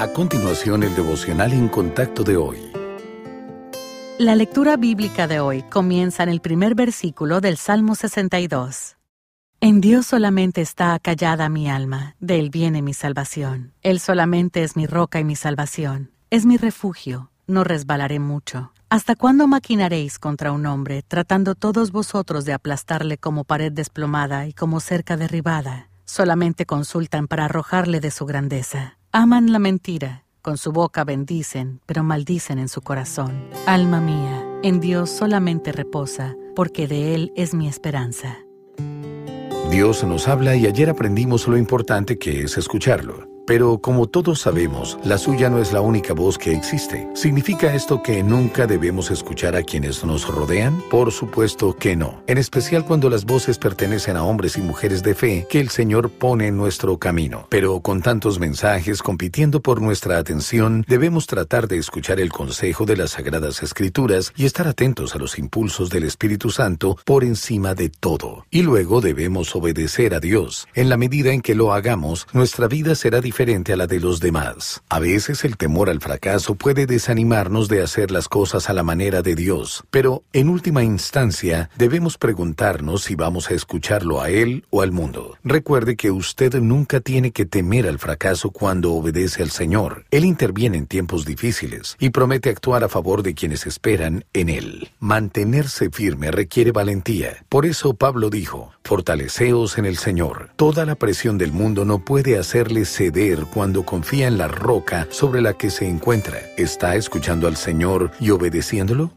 A continuación, el devocional en contacto de hoy. La lectura bíblica de hoy comienza en el primer versículo del Salmo 62. En Dios solamente está acallada mi alma, de Él viene mi salvación. Él solamente es mi roca y mi salvación. Es mi refugio, no resbalaré mucho. ¿Hasta cuándo maquinaréis contra un hombre, tratando todos vosotros de aplastarle como pared desplomada y como cerca derribada? Solamente consultan para arrojarle de su grandeza. Aman la mentira, con su boca bendicen, pero maldicen en su corazón. Alma mía, en Dios solamente reposa, porque de Él es mi esperanza. Dios nos habla y ayer aprendimos lo importante que es escucharlo. Pero como todos sabemos, la suya no es la única voz que existe. ¿Significa esto que nunca debemos escuchar a quienes nos rodean? Por supuesto que no. En especial cuando las voces pertenecen a hombres y mujeres de fe que el Señor pone en nuestro camino. Pero con tantos mensajes compitiendo por nuestra atención, debemos tratar de escuchar el consejo de las Sagradas Escrituras y estar atentos a los impulsos del Espíritu Santo por encima de todo. Y luego debemos obedecer a Dios. En la medida en que lo hagamos, nuestra vida será diferente diferente a la de los demás. A veces el temor al fracaso puede desanimarnos de hacer las cosas a la manera de Dios, pero en última instancia debemos preguntarnos si vamos a escucharlo a Él o al mundo. Recuerde que usted nunca tiene que temer al fracaso cuando obedece al Señor. Él interviene en tiempos difíciles y promete actuar a favor de quienes esperan en Él. Mantenerse firme requiere valentía. Por eso Pablo dijo, fortaleceos en el Señor. Toda la presión del mundo no puede hacerle ceder cuando confía en la roca sobre la que se encuentra. ¿Está escuchando al Señor y obedeciéndolo?